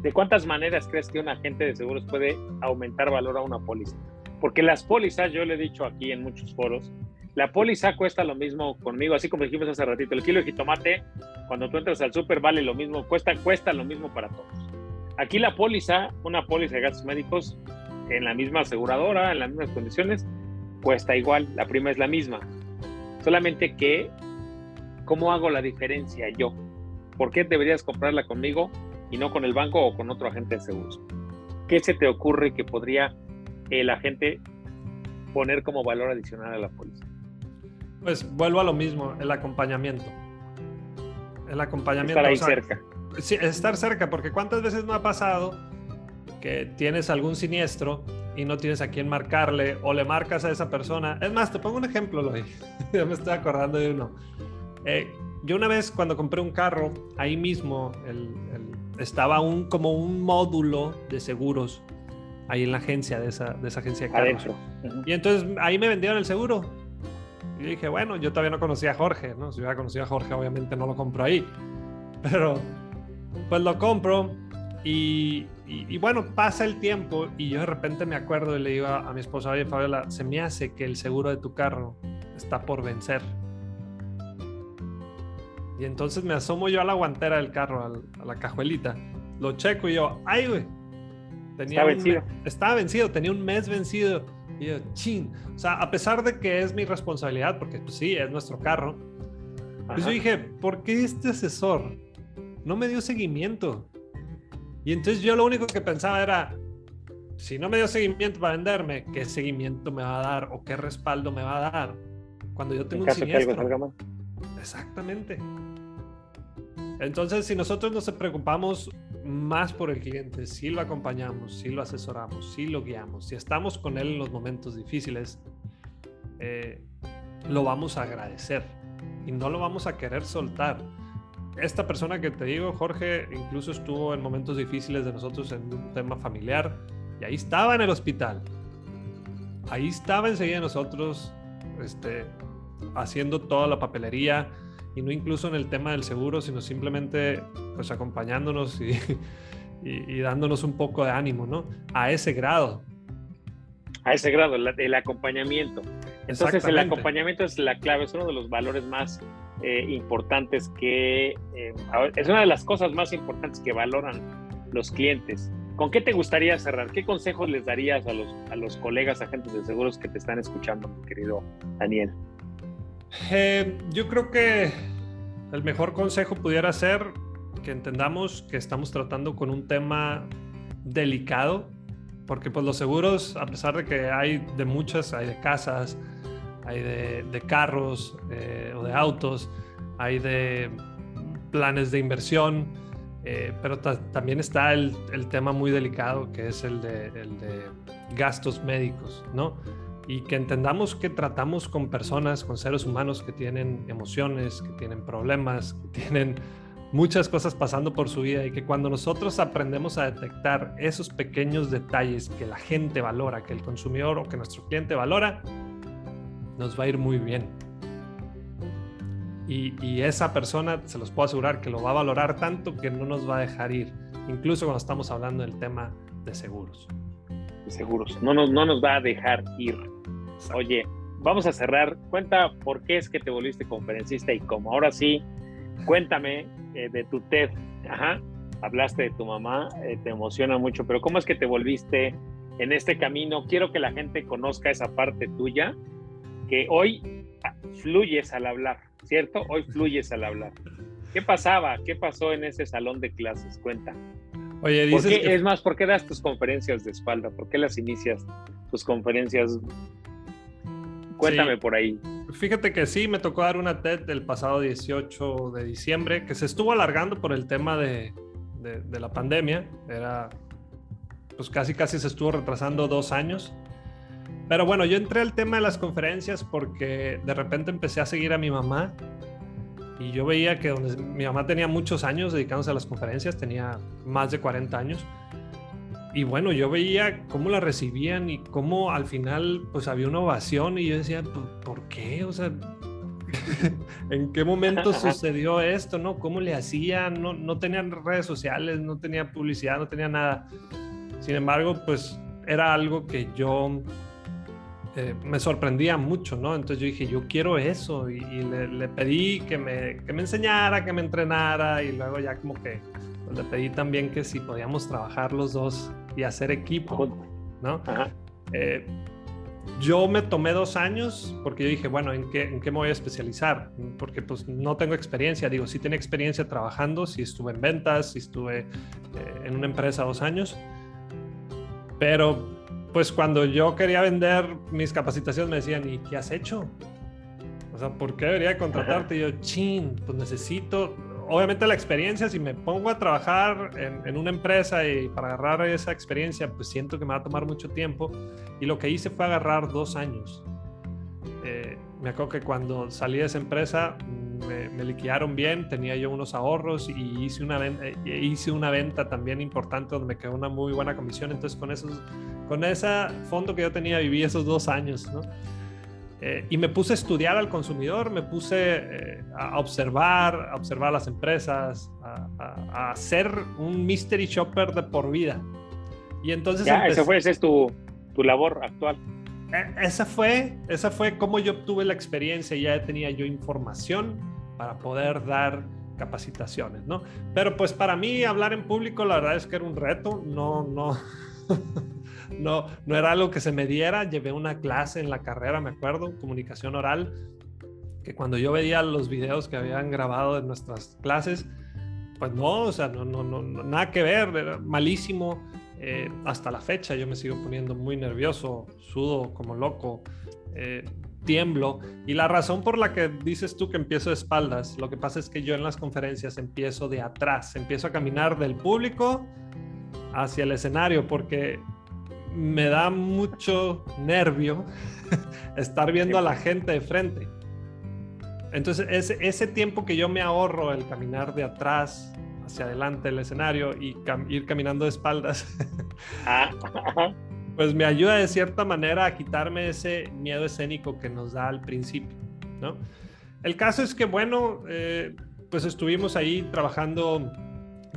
¿De cuántas maneras crees que un agente de seguros puede aumentar valor a una póliza? Porque las pólizas, yo le he dicho aquí en muchos foros, la póliza cuesta lo mismo conmigo, así como dijimos hace ratito, el kilo de jitomate, cuando tú entras al súper vale lo mismo, cuesta, cuesta lo mismo para todos. Aquí la póliza, una póliza de gastos médicos, en la misma aseguradora, en las mismas condiciones, cuesta igual, la prima es la misma. Solamente que ¿cómo hago la diferencia yo? ¿Por qué deberías comprarla conmigo y no con el banco o con otro agente de seguros. ¿Qué se te ocurre que podría el agente poner como valor adicional a la póliza? Pues vuelvo a lo mismo, el acompañamiento. El acompañamiento. Estar ahí cerca. Sí, estar cerca, porque ¿cuántas veces no ha pasado que tienes algún siniestro y no tienes a quién marcarle o le marcas a esa persona? Es más, te pongo un ejemplo, Loy. ya me estoy acordando de uno. Eh, yo una vez cuando compré un carro, ahí mismo estaba un, como un módulo de seguros ahí en la agencia de esa, de esa agencia de carros. Y entonces ahí me vendieron el seguro. Y dije, bueno, yo todavía no conocía a Jorge, ¿no? Si hubiera conocido a Jorge, obviamente no lo compro ahí. Pero, pues lo compro y, y, bueno, pasa el tiempo y yo de repente me acuerdo y le digo a, a mi esposa, oye, Fabiola, se me hace que el seguro de tu carro está por vencer. Y entonces me asomo yo a la guantera del carro, a la cajuelita. Lo checo y yo, ay, güey. Tenía vencido. estaba vencido, tenía un mes vencido. Y yo, chin. O sea, a pesar de que es mi responsabilidad, porque pues sí, es nuestro carro. Pues yo dije, ¿por qué este asesor no me dio seguimiento? Y entonces yo lo único que pensaba era, si no me dio seguimiento para venderme, ¿qué seguimiento me va a dar o qué respaldo me va a dar cuando yo tengo un siniestro? Exactamente. Entonces, si nosotros nos preocupamos más por el cliente, si lo acompañamos, si lo asesoramos, si lo guiamos, si estamos con él en los momentos difíciles, eh, lo vamos a agradecer y no lo vamos a querer soltar. Esta persona que te digo, Jorge, incluso estuvo en momentos difíciles de nosotros en un tema familiar y ahí estaba en el hospital. Ahí estaba enseguida nosotros este, haciendo toda la papelería, y no incluso en el tema del seguro, sino simplemente pues acompañándonos y, y, dándonos un poco de ánimo, ¿no? A ese grado. A ese grado, el acompañamiento. Entonces el acompañamiento es la clave, es uno de los valores más eh, importantes que, eh, es una de las cosas más importantes que valoran los clientes. ¿Con qué te gustaría cerrar? ¿Qué consejos les darías a los, a los colegas agentes de seguros que te están escuchando, mi querido Daniel? Eh, yo creo que el mejor consejo pudiera ser que entendamos que estamos tratando con un tema delicado, porque pues los seguros, a pesar de que hay de muchas, hay de casas, hay de, carros eh, o de autos, hay de planes de inversión, eh, pero también está el, el, tema muy delicado que es el de, el de gastos médicos, ¿no? Y que entendamos que tratamos con personas, con seres humanos que tienen emociones, que tienen problemas, que tienen muchas cosas pasando por su vida y que cuando nosotros aprendemos a detectar esos pequeños detalles que la gente valora, que el consumidor o que nuestro cliente valora, nos va a ir muy bien. Y, esa persona, se los puedo asegurar, que lo va a valorar tanto que no nos va a dejar ir, incluso cuando estamos hablando del tema de seguros. seguros, no nos, no nos va a dejar ir. Oye, vamos a cerrar. Cuenta por qué es que te volviste conferencista y como ahora sí, cuéntame eh, de tu TED. Ajá, hablaste de tu mamá, eh, te emociona mucho, pero ¿cómo es que te volviste en este camino? Quiero que la gente conozca esa parte tuya, que hoy fluyes al hablar, ¿cierto? Hoy fluyes al hablar. ¿Qué pasaba? ¿Qué pasó en ese salón de clases? Cuenta. Oye, dices Es más, ¿por qué das tus conferencias de espalda? ¿Por qué las inicias tus conferencias Cuéntame por ahí. Fíjate que sí, me tocó dar una TED el pasado 18 de diciembre, que se estuvo alargando por el tema de, de, la pandemia. Era, pues casi casi se estuvo retrasando dos años. Pero bueno, yo entré al tema de las conferencias porque de repente empecé a seguir a mi mamá y yo veía que donde mi mamá tenía muchos años dedicándose a las conferencias, tenía más de 40 años y bueno, yo veía cómo la recibían y cómo al final pues había una ovación y yo decía, ¿por qué? O sea, ¿en qué momento sucedió esto? ¿No? ¿Cómo le hacían? No, no tenían redes sociales, no tenía publicidad, no tenía nada. Sin embargo, pues era algo que yo eh, me sorprendía mucho, ¿no? Entonces yo dije, yo quiero eso y, le, le, pedí que me, que me enseñara, que me entrenara y luego ya como que pues, le pedí también que si podíamos trabajar los dos y hacer equipo, ¿no? Eh, yo me tomé dos años porque yo dije, bueno, ¿en qué, ¿en qué me voy a especializar? Porque pues no tengo experiencia. Digo, sí tenía experiencia trabajando, sí estuve en ventas, sí estuve eh, en una empresa dos años. Pero pues cuando yo quería vender mis capacitaciones me decían, ¿y qué has hecho? O sea, ¿por qué debería contratarte? Y yo, chin, pues necesito, obviamente la experiencia, si me pongo a trabajar en, una empresa y para agarrar esa experiencia, pues siento que me va a tomar mucho tiempo. Y lo que hice fue agarrar dos años. Eh, me acuerdo que cuando salí de esa empresa me, me, liquidaron bien, tenía yo unos ahorros y hice una, venta, eh, hice una venta también importante donde me quedó una muy buena comisión. Entonces con, esos, con ese fondo que yo tenía viví esos dos años, ¿no? Eh, y me puse a estudiar al consumidor, me puse eh, a observar, a observar las empresas, a, hacer un mystery shopper de por vida. Y entonces... Ya, ese fue, esa es tu, tu labor actual. E, esa fue, esa fue como yo obtuve la experiencia, ya tenía yo información para poder dar capacitaciones, ¿no? Pero pues para mí hablar en público la verdad es que era un reto, no, no, no, no era algo que se me diera. Llevé una clase en la carrera, me acuerdo, comunicación oral, que cuando yo veía los videos que habían grabado de nuestras clases, pues no, o sea, no, no, no nada que ver, malísimo. Eh, hasta la fecha yo me sigo poniendo muy nervioso, sudo como loco, eh, tiemblo. Y la razón por la que dices tú que empiezo de espaldas, lo que pasa es que yo en las conferencias empiezo de atrás, empiezo a caminar del público hacia el escenario, porque me da mucho nervio estar viendo a la gente de frente. Entonces, ese, ese tiempo que yo me ahorro el caminar de atrás hacia adelante del escenario y ir caminando de espaldas, ah. pues me ayuda de cierta manera a quitarme ese miedo escénico que nos da al principio, ¿no? El caso es que, bueno, eh, pues estuvimos ahí trabajando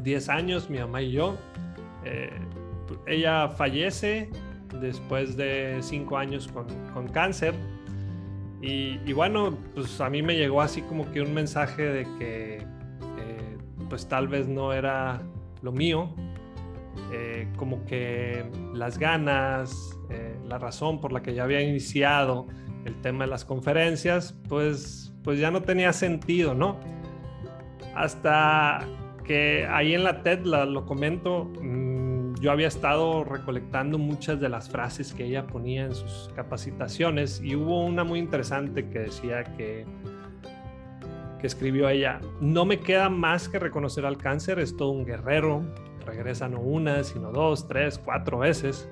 10 años, mi mamá y yo. Eh, ella fallece después de cinco años con, cáncer. Y, bueno, pues a mí me llegó así como que un mensaje de que eh, pues tal vez no era lo mío, eh, como que las ganas, eh, la razón por la que ya había iniciado el tema de las conferencias, pues, pues ya no tenía sentido, ¿no? Hasta que ahí en la TED lo comento, yo había estado recolectando muchas de las frases que ella ponía en sus capacitaciones y hubo una muy interesante que decía que, que escribió ella, no me queda más que reconocer al cáncer, es todo un guerrero, regresa no una, sino dos, tres, cuatro veces.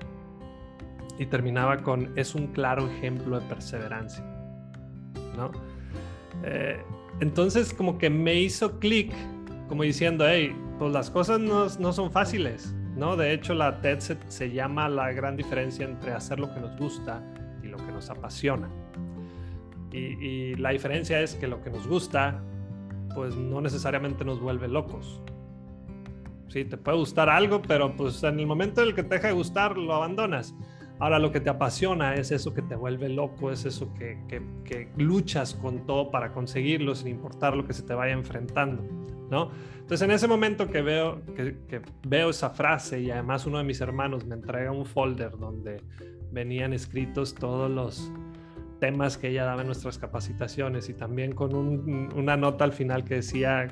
Y terminaba con, es un claro ejemplo de perseverancia. ¿no? Eh, entonces como que me hizo clic, como diciendo, hey, pues las cosas no, no son fáciles ¿no? De hecho, la TED se, llama la gran diferencia entre hacer lo que nos gusta y lo que nos apasiona. Y, la diferencia es que lo que nos gusta, pues no necesariamente nos vuelve locos. Sí, te puede gustar algo, pero pues en el momento en el que te deja de gustar, lo abandonas. Ahora lo que te apasiona es eso que te vuelve loco, es eso que, que luchas con todo para conseguirlo sin importar lo que se te vaya enfrentando, ¿no? Entonces en ese momento que veo, que, veo esa frase y además uno de mis hermanos me entrega un folder donde venían escritos todos los temas que ella daba en nuestras capacitaciones y también con una nota al final que decía,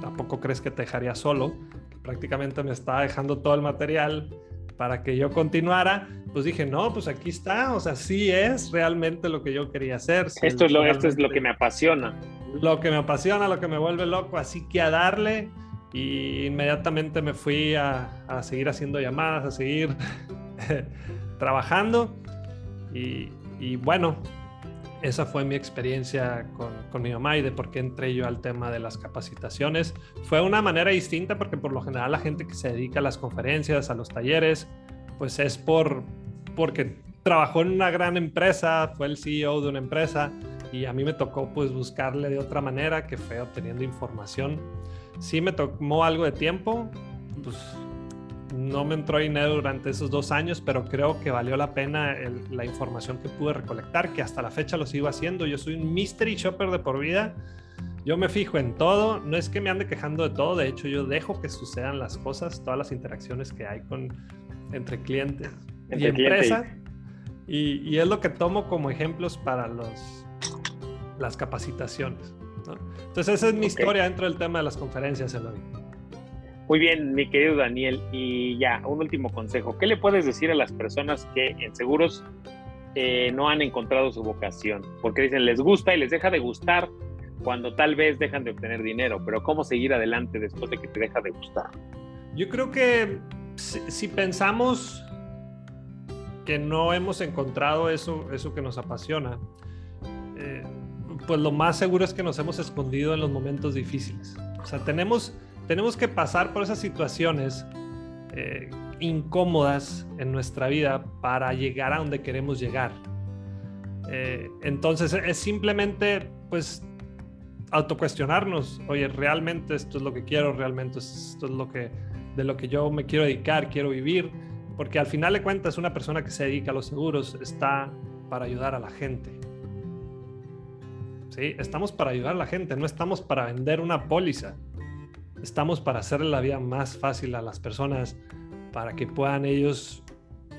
tampoco crees que te dejaría solo, prácticamente me estaba dejando todo el material para que yo continuara, pues dije, no, pues aquí está, o sea, sí es realmente lo que yo quería hacer. esto, es lo, esto es lo que me apasiona lo que me apasiona, lo que me vuelve loco, así que a darle. Y inmediatamente me fui a, a seguir haciendo llamadas, a seguir trabajando. Y, y, bueno, esa fue mi experiencia con, con, mi mamá y de por qué entré yo al tema de las capacitaciones. Fue una manera distinta porque por lo general la gente que se dedica a las conferencias, a los talleres, pues es por porque trabajó en una gran empresa, fue el CEO de una empresa y a mí me tocó pues buscarle de otra manera que fue obteniendo información. Sí me tomó algo de tiempo, pues no me entró dinero durante esos dos años, pero creo que valió la pena la información que pude recolectar, que hasta la fecha lo sigo haciendo. Yo soy un mystery shopper de por vida. Yo me fijo en todo, no es que me ande quejando de todo, de hecho yo dejo que sucedan las cosas, todas las interacciones que hay con entre clientes y empresa. Y, es lo que tomo como ejemplos para los, las capacitaciones. Entonces esa es mi historia dentro del tema de las conferencias, Eloy. Muy bien, mi querido Daniel. Y ya, un último consejo. ¿Qué le puedes decir a las personas que en seguros eh, no han encontrado su vocación? Porque dicen, les gusta y les deja de gustar cuando tal vez dejan de obtener dinero, pero ¿cómo seguir adelante después de que te deja de gustar? Yo creo que si, pensamos que no hemos encontrado eso, eso que nos apasiona, pues lo más seguro es que nos hemos escondido en los momentos difíciles. O sea, tenemos, tenemos que pasar por esas situaciones eh, incómodas en nuestra vida para llegar a donde queremos llegar. Eh, entonces es simplemente, pues, autocuestionarnos, oye, realmente esto es lo que quiero, realmente esto es lo que, de lo que yo me quiero dedicar, quiero vivir, porque al final de cuentas una persona que se dedica a los seguros está para ayudar a la gente. ¿Sí? Estamos para ayudar a la gente, no estamos para vender una póliza. Estamos para hacerle la vida más fácil a las personas, para que puedan ellos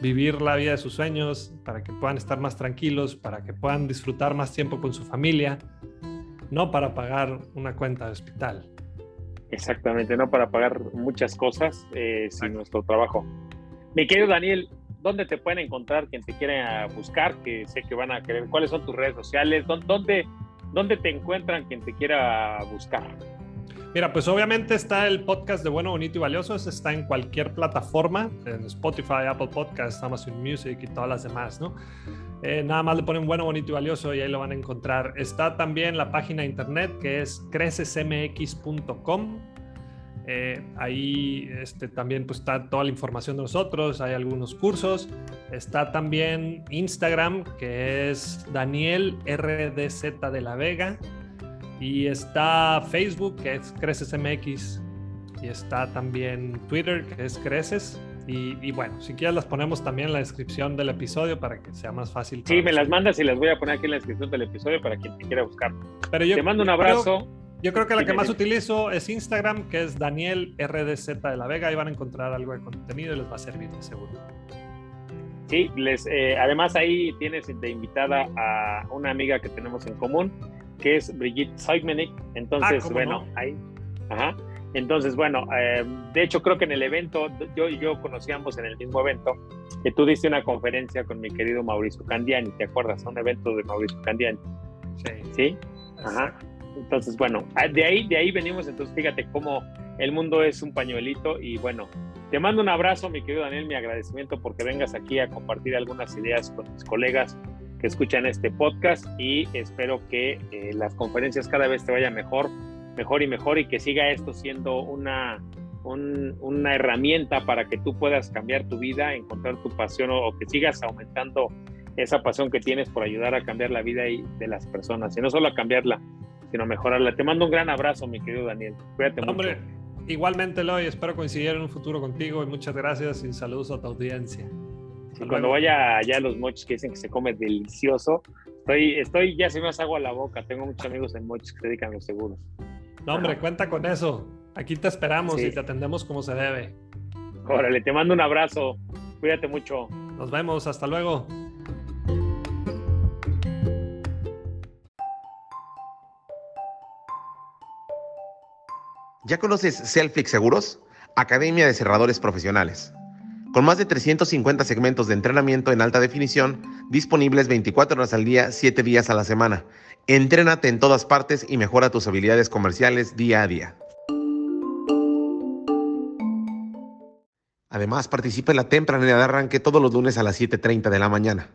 vivir la vida de sus sueños, para que puedan estar más tranquilos, para que puedan disfrutar más tiempo con su familia, no para pagar una cuenta de hospital. Exactamente, no para pagar muchas cosas eh, sin nuestro trabajo. Mi querido Daniel, ¿dónde te pueden encontrar quien te quiera buscar? Que sé que van a querer. ¿Cuáles son tus redes sociales? ¿Dónde, dónde te encuentran quien te quiera buscar? Mira, pues obviamente está el podcast de Bueno, Bonito y Valioso. Está en cualquier plataforma, en Spotify, Apple Podcasts, Amazon Music y todas las demás, ¿no? Eh, nada más le ponen Bueno, Bonito y Valioso y ahí lo van a encontrar. Está también la página internet que es crecesmx.com. Eh, ahí este, también pues, está toda la información de nosotros, hay algunos cursos. Está también Instagram, que es Daniel RDZ de la Vega. Y está Facebook, que es CrecesMX. Y está también Twitter, que es Creces. Y, bueno, si quieres las ponemos también en la descripción del episodio para que sea más fácil. Sí, me las mandas y las voy a poner aquí en la descripción del episodio para quien te quiera buscar. Pero yo, te mando un abrazo. Yo creo que la que más utilizo es Instagram, que es Daniel RDZ de la Vega. Ahí van a encontrar algo de contenido y les va a servir, seguro. Sí, les, eh, además ahí tienes de invitada a una amiga que tenemos en común, que es Brigitte Seigmenik. Entonces, ah, bueno, ahí. Ajá. Entonces, bueno, eh, de hecho creo que en el evento, yo y yo conocí ambos en el mismo evento, que tú diste una conferencia con mi querido Mauricio Candiani, ¿te acuerdas? Un evento de Mauricio Candiani. Sí. ¿Sí? Ajá. Entonces, bueno, ah, de ahí, de ahí venimos, entonces fíjate cómo el mundo es un pañuelito y bueno, te mando un abrazo, mi querido Daniel, mi agradecimiento porque vengas aquí a compartir algunas ideas con mis colegas que escuchan este podcast y espero que eh, las conferencias cada vez te vayan mejor, mejor y mejor y que siga esto siendo una, una herramienta para que tú puedas cambiar tu vida, encontrar tu pasión o, que sigas aumentando esa pasión que tienes por ayudar a cambiar la vida de las personas y no solo a cambiarla, sino mejorarla. Te mando un gran abrazo, mi querido Daniel. Cuídate Hombre, Igualmente, Eloy, espero coincidir en un futuro contigo y muchas gracias y saludos a tu audiencia. Y cuando vaya allá a los mochis que dicen que se come delicioso, estoy, estoy ya se me hace agua a la boca. Tengo muchos amigos en mochis que se dedican a los seguros. No, hombre, cuenta con eso. Aquí te esperamos y te atendemos como se debe. Órale, te mando un abrazo. Cuídate mucho. Nos vemos, hasta luego. ¿Ya conoces Selflix Seguros? Academia de Cerradores Profesionales con más de 350 segmentos de entrenamiento en alta definición disponibles 24 horas al día, 7 días a la semana. Entrénate en todas partes y mejora tus habilidades comerciales día a día. Además, participa en la temprana de arranque todos los lunes a las 7.30 de la mañana.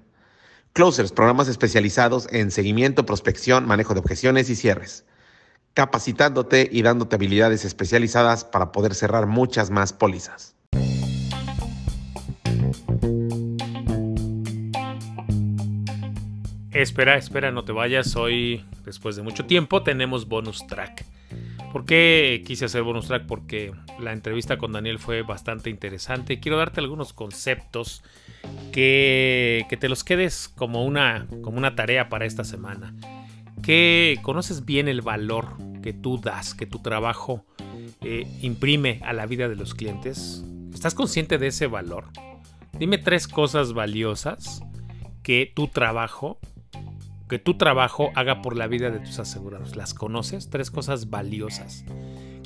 Closers, programas especializados en seguimiento, prospección, manejo de objeciones y cierres. Capacitándote y dándote habilidades especializadas para poder cerrar muchas más pólizas. Espera, espera, no te vayas. Hoy, después de mucho tiempo, tenemos bonus track. ¿Por qué quise hacer bonus track? Porque la entrevista con Daniel fue bastante interesante. Quiero darte algunos conceptos que, que te los quedes como una, como una tarea para esta semana. Que conoces bien el valor que tú das, que tu trabajo eh, imprime a la vida de los clientes. ¿Estás consciente de ese valor? Dime tres cosas valiosas que tu trabajo, que tu trabajo haga por la vida de tus asegurados. ¿Las conoces? Tres cosas valiosas.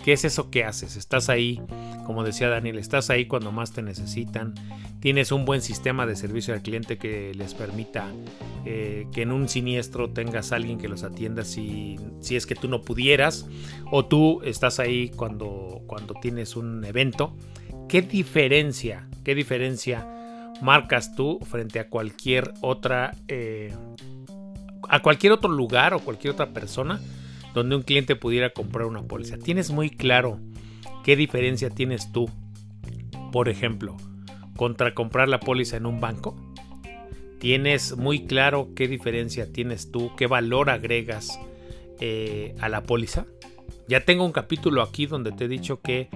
¿Qué es eso que haces? Estás ahí, como decía Daniel, estás ahí cuando más te necesitan. Tienes un buen sistema de servicio al cliente que les permita eh, que en un siniestro tengas alguien que los atienda si, si es que tú no pudieras. O tú estás ahí cuando, cuando tienes un evento. ¿Qué diferencia? ¿Qué diferencia marcas tú frente a cualquier otra... Eh, a cualquier otro lugar o cualquier otra persona donde un cliente pudiera comprar una póliza. Tienes muy claro qué diferencia tienes tú, por ejemplo, contra comprar la póliza en un banco. Tienes muy claro qué diferencia tienes tú, qué valor agregas eh, a la póliza. Ya tengo un capítulo aquí donde te he dicho que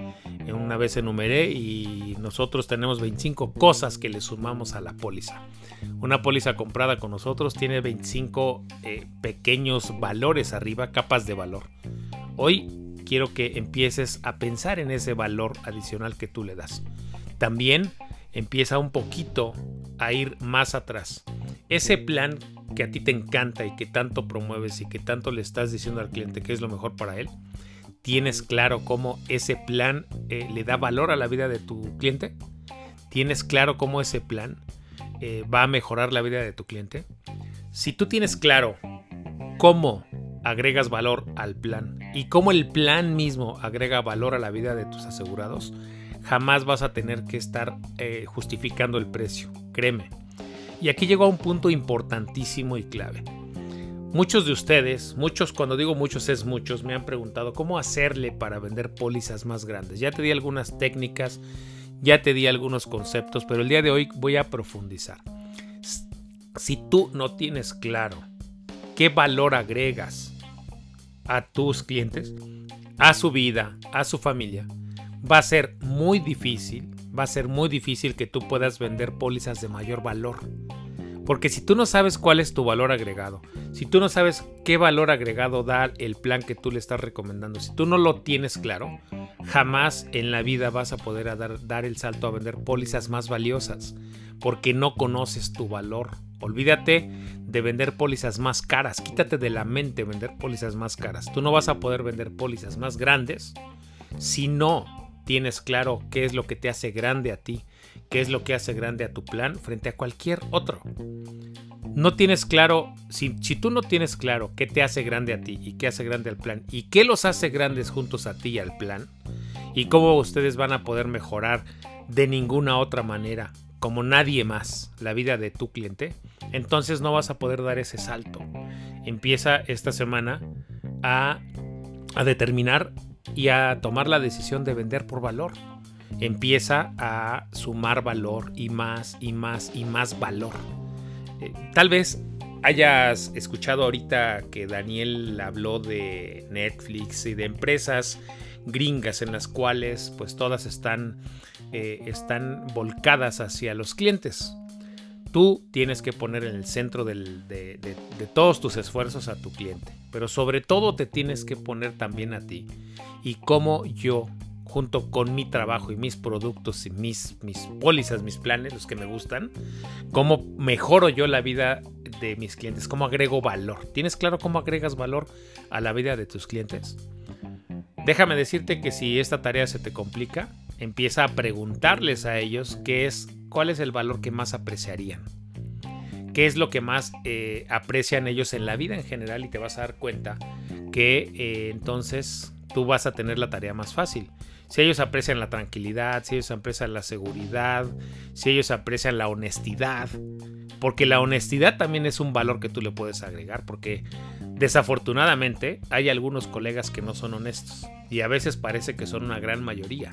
una vez enumeré y nosotros tenemos 25 cosas que le sumamos a la póliza. Una póliza comprada con nosotros tiene 25 eh, pequeños valores arriba, capas de valor. Hoy quiero que empieces a pensar en ese valor adicional que tú le das. También empieza un poquito a ir más atrás. Ese plan que a ti te encanta y que tanto promueves y que tanto le estás diciendo al cliente que es lo mejor para él, ¿tienes claro cómo ese plan eh, le da valor a la vida de tu cliente? ¿Tienes claro cómo ese plan eh, va a mejorar la vida de tu cliente? Si tú tienes claro cómo agregas valor al plan y cómo el plan mismo agrega valor a la vida de tus asegurados, jamás vas a tener que estar eh, justificando el precio, créeme. Y aquí llegó a un punto importantísimo y clave. Muchos de ustedes, muchos, cuando digo muchos es muchos, me han preguntado cómo hacerle para vender pólizas más grandes. Ya te di algunas técnicas, ya te di algunos conceptos, pero el día de hoy voy a profundizar. Si tú no tienes claro qué valor agregas a tus clientes, a su vida, a su familia, va a ser muy difícil, va a ser muy difícil que tú puedas vender pólizas de mayor valor. Porque si tú no sabes cuál es tu valor agregado, si tú no sabes qué valor agregado da el plan que tú le estás recomendando, si tú no lo tienes claro, jamás en la vida vas a poder dar, dar el salto a vender pólizas más valiosas, porque no conoces tu valor. Olvídate de vender pólizas más caras, quítate de la mente vender pólizas más caras. Tú no vas a poder vender pólizas más grandes si no tienes claro qué es lo que te hace grande a ti, qué es lo que hace grande a tu plan frente a cualquier otro. No tienes claro, si, tú no tienes claro qué te hace grande a ti y qué hace grande al plan y qué los hace grandes juntos a ti y al plan y cómo ustedes van a poder mejorar de ninguna otra manera, como nadie más, la vida de tu cliente, entonces no vas a poder dar ese salto. Empieza esta semana a, a determinar y a tomar la decisión de vender por valor empieza a sumar valor y más y más y más valor. Eh, tal vez hayas escuchado ahorita que Daniel habló de Netflix y de empresas gringas en las cuales pues todas están, eh, están volcadas hacia los clientes. Tú tienes que poner en el centro de, de todos tus esfuerzos a tu cliente, pero sobre todo te tienes que poner también a ti. Y cómo yo junto con mi trabajo y mis productos y mis, mis pólizas, mis planes, los que me gustan, cómo mejoro yo la vida de mis clientes, cómo agrego valor. ¿Tienes claro cómo agregas valor a la vida de tus clientes? Déjame decirte que si esta tarea se te complica, empieza a preguntarles a ellos qué es, cuál es el valor que más apreciarían. ¿Qué es lo que más eh, aprecian ellos en la vida en general? Y te vas a dar cuenta que eh, entonces tú vas a tener la tarea más fácil si ellos aprecian la tranquilidad, si ellos aprecian la seguridad, si ellos aprecian la honestidad, porque la honestidad también es un valor que tú le puedes agregar, porque desafortunadamente hay algunos colegas que no son honestos y a veces parece que son una gran mayoría.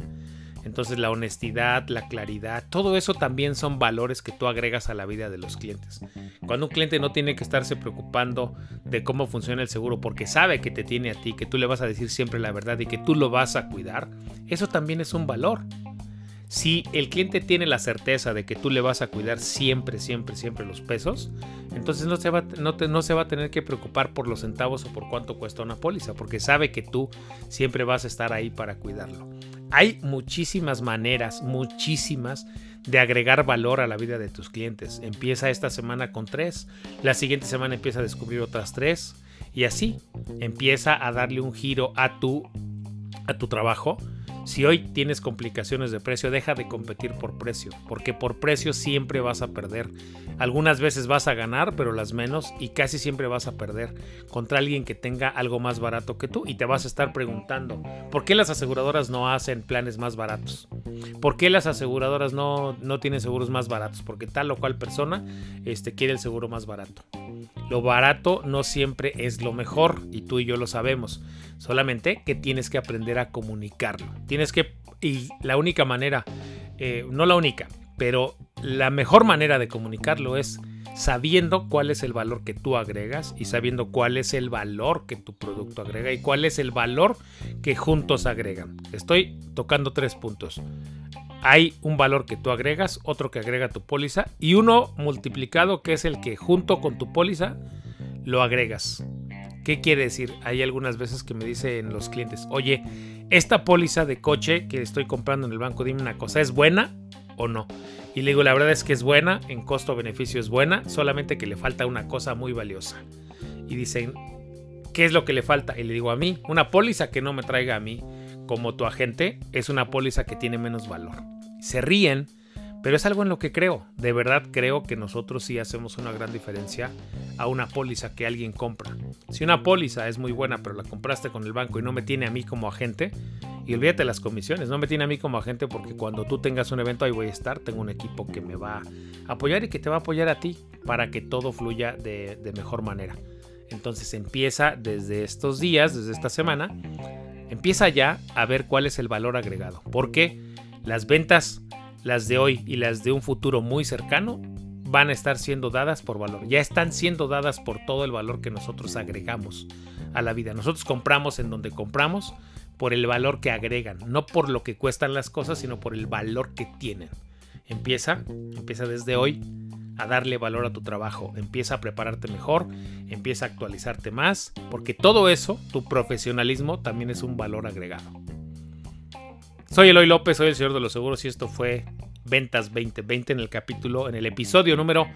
Entonces la honestidad, la claridad, todo eso también son valores que tú agregas a la vida de los clientes. Cuando un cliente no tiene que estarse preocupando de cómo funciona el seguro porque sabe que te tiene a ti, que tú le vas a decir siempre la verdad y que tú lo vas a cuidar, eso también es un valor. Si el cliente tiene la certeza de que tú le vas a cuidar siempre, siempre, siempre los pesos, entonces no se, va, a tener que preocupar por los centavos o por cuánto cuesta una póliza, porque sabe que tú siempre vas a estar ahí para cuidarlo. Hay muchísimas maneras, muchísimas, de agregar valor a la vida de tus clientes. Empieza esta semana con tres, la siguiente semana empieza a descubrir otras tres y así empieza a darle un giro a tu, a tu trabajo si hoy tienes complicaciones de precio, deja de competir por precio, porque por precio siempre vas a perder. Algunas veces vas a ganar, pero las menos, y casi siempre vas a perder contra alguien que tenga algo más barato que tú. Y te vas a estar preguntando, ¿por qué las aseguradoras no hacen planes más baratos? ¿Por qué las aseguradoras no, no tienen seguros más baratos? Porque tal o cual persona este, quiere el seguro más barato. Lo barato no siempre es lo mejor, y tú y yo lo sabemos. Solamente que tienes que aprender a comunicarlo. Tienes que, y la única manera, eh, no la única, pero la mejor manera de comunicarlo es sabiendo cuál es el valor que tú agregas y sabiendo cuál es el valor que tu producto agrega y cuál es el valor que juntos agregan. Estoy tocando tres puntos. Hay un valor que tú agregas, otro que agrega tu póliza y uno multiplicado que es el que junto con tu póliza lo agregas. ¿Qué quiere decir? Hay algunas veces que me dicen los clientes, oye, esta póliza de coche que estoy comprando en el banco, dime una cosa, ¿es buena o no? Y le digo, la verdad es que es buena, en costo-beneficio es buena, solamente que le falta una cosa muy valiosa. Y dicen, ¿qué es lo que le falta? Y le digo a mí, una póliza que no me traiga a mí como tu agente es una póliza que tiene menos valor. Se ríen pero es algo en lo que creo. De verdad creo que nosotros sí hacemos una gran diferencia a una póliza que alguien compra. Si una póliza es muy buena, pero la compraste con el banco y no me tiene a mí como agente, y olvídate las comisiones, no me tiene a mí como agente porque cuando tú tengas un evento ahí voy a estar, tengo un equipo que me va a apoyar y que te va a apoyar a ti para que todo fluya de, de mejor manera. Entonces empieza desde estos días, desde esta semana, empieza ya a ver cuál es el valor agregado. Porque las ventas las de hoy y las de un futuro muy cercano van a estar siendo dadas por valor. Ya están siendo dadas por todo el valor que nosotros agregamos a la vida. Nosotros compramos en donde compramos por el valor que agregan, no por lo que cuestan las cosas, sino por el valor que tienen. Empieza, empieza desde hoy a darle valor a tu trabajo, empieza a prepararte mejor, empieza a actualizarte más, porque todo eso, tu profesionalismo, también es un valor agregado. Soy Eloy López, soy el señor de los seguros y esto fue Ventas 2020 en el capítulo, en el episodio número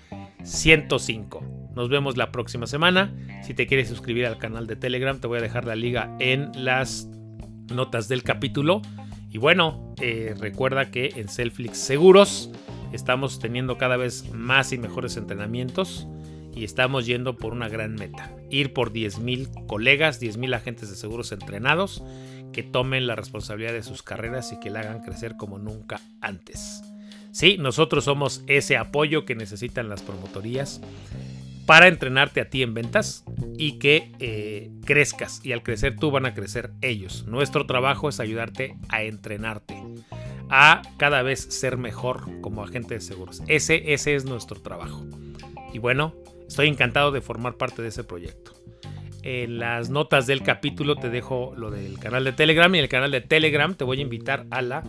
105. Nos vemos la próxima semana. Si te quieres suscribir al canal de Telegram, te voy a dejar la liga en las notas del capítulo. Y bueno, eh, recuerda que en Selflix Seguros estamos teniendo cada vez más y mejores entrenamientos y estamos yendo por una gran meta. Ir por 10.000 colegas, 10.000 agentes de seguros entrenados que tomen la responsabilidad de sus carreras y que la hagan crecer como nunca antes. Sí, nosotros somos ese apoyo que necesitan las promotorías para entrenarte a ti en ventas y que eh, crezcas. Y al crecer tú van a crecer ellos. Nuestro trabajo es ayudarte a entrenarte, a cada vez ser mejor como agente de seguros. Ese, ese es nuestro trabajo. Y bueno, estoy encantado de formar parte de ese proyecto en las notas del capítulo te dejo lo del canal de Telegram y en el canal de Telegram te voy a invitar a la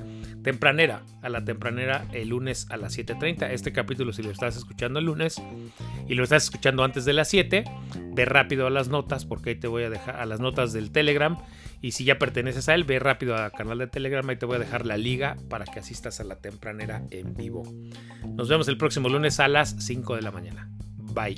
tempranera, a la tempranera el lunes a las 7.30. Este capítulo si lo estás escuchando el lunes y lo estás escuchando antes de las 7, ve rápido a las notas porque ahí te voy a dejar a las notas del Telegram y si ya perteneces a él, ve rápido al canal de Telegram, ahí te voy a dejar la liga para que asistas a la tempranera en vivo. Nos vemos el próximo lunes a las 5 de la mañana. Bye.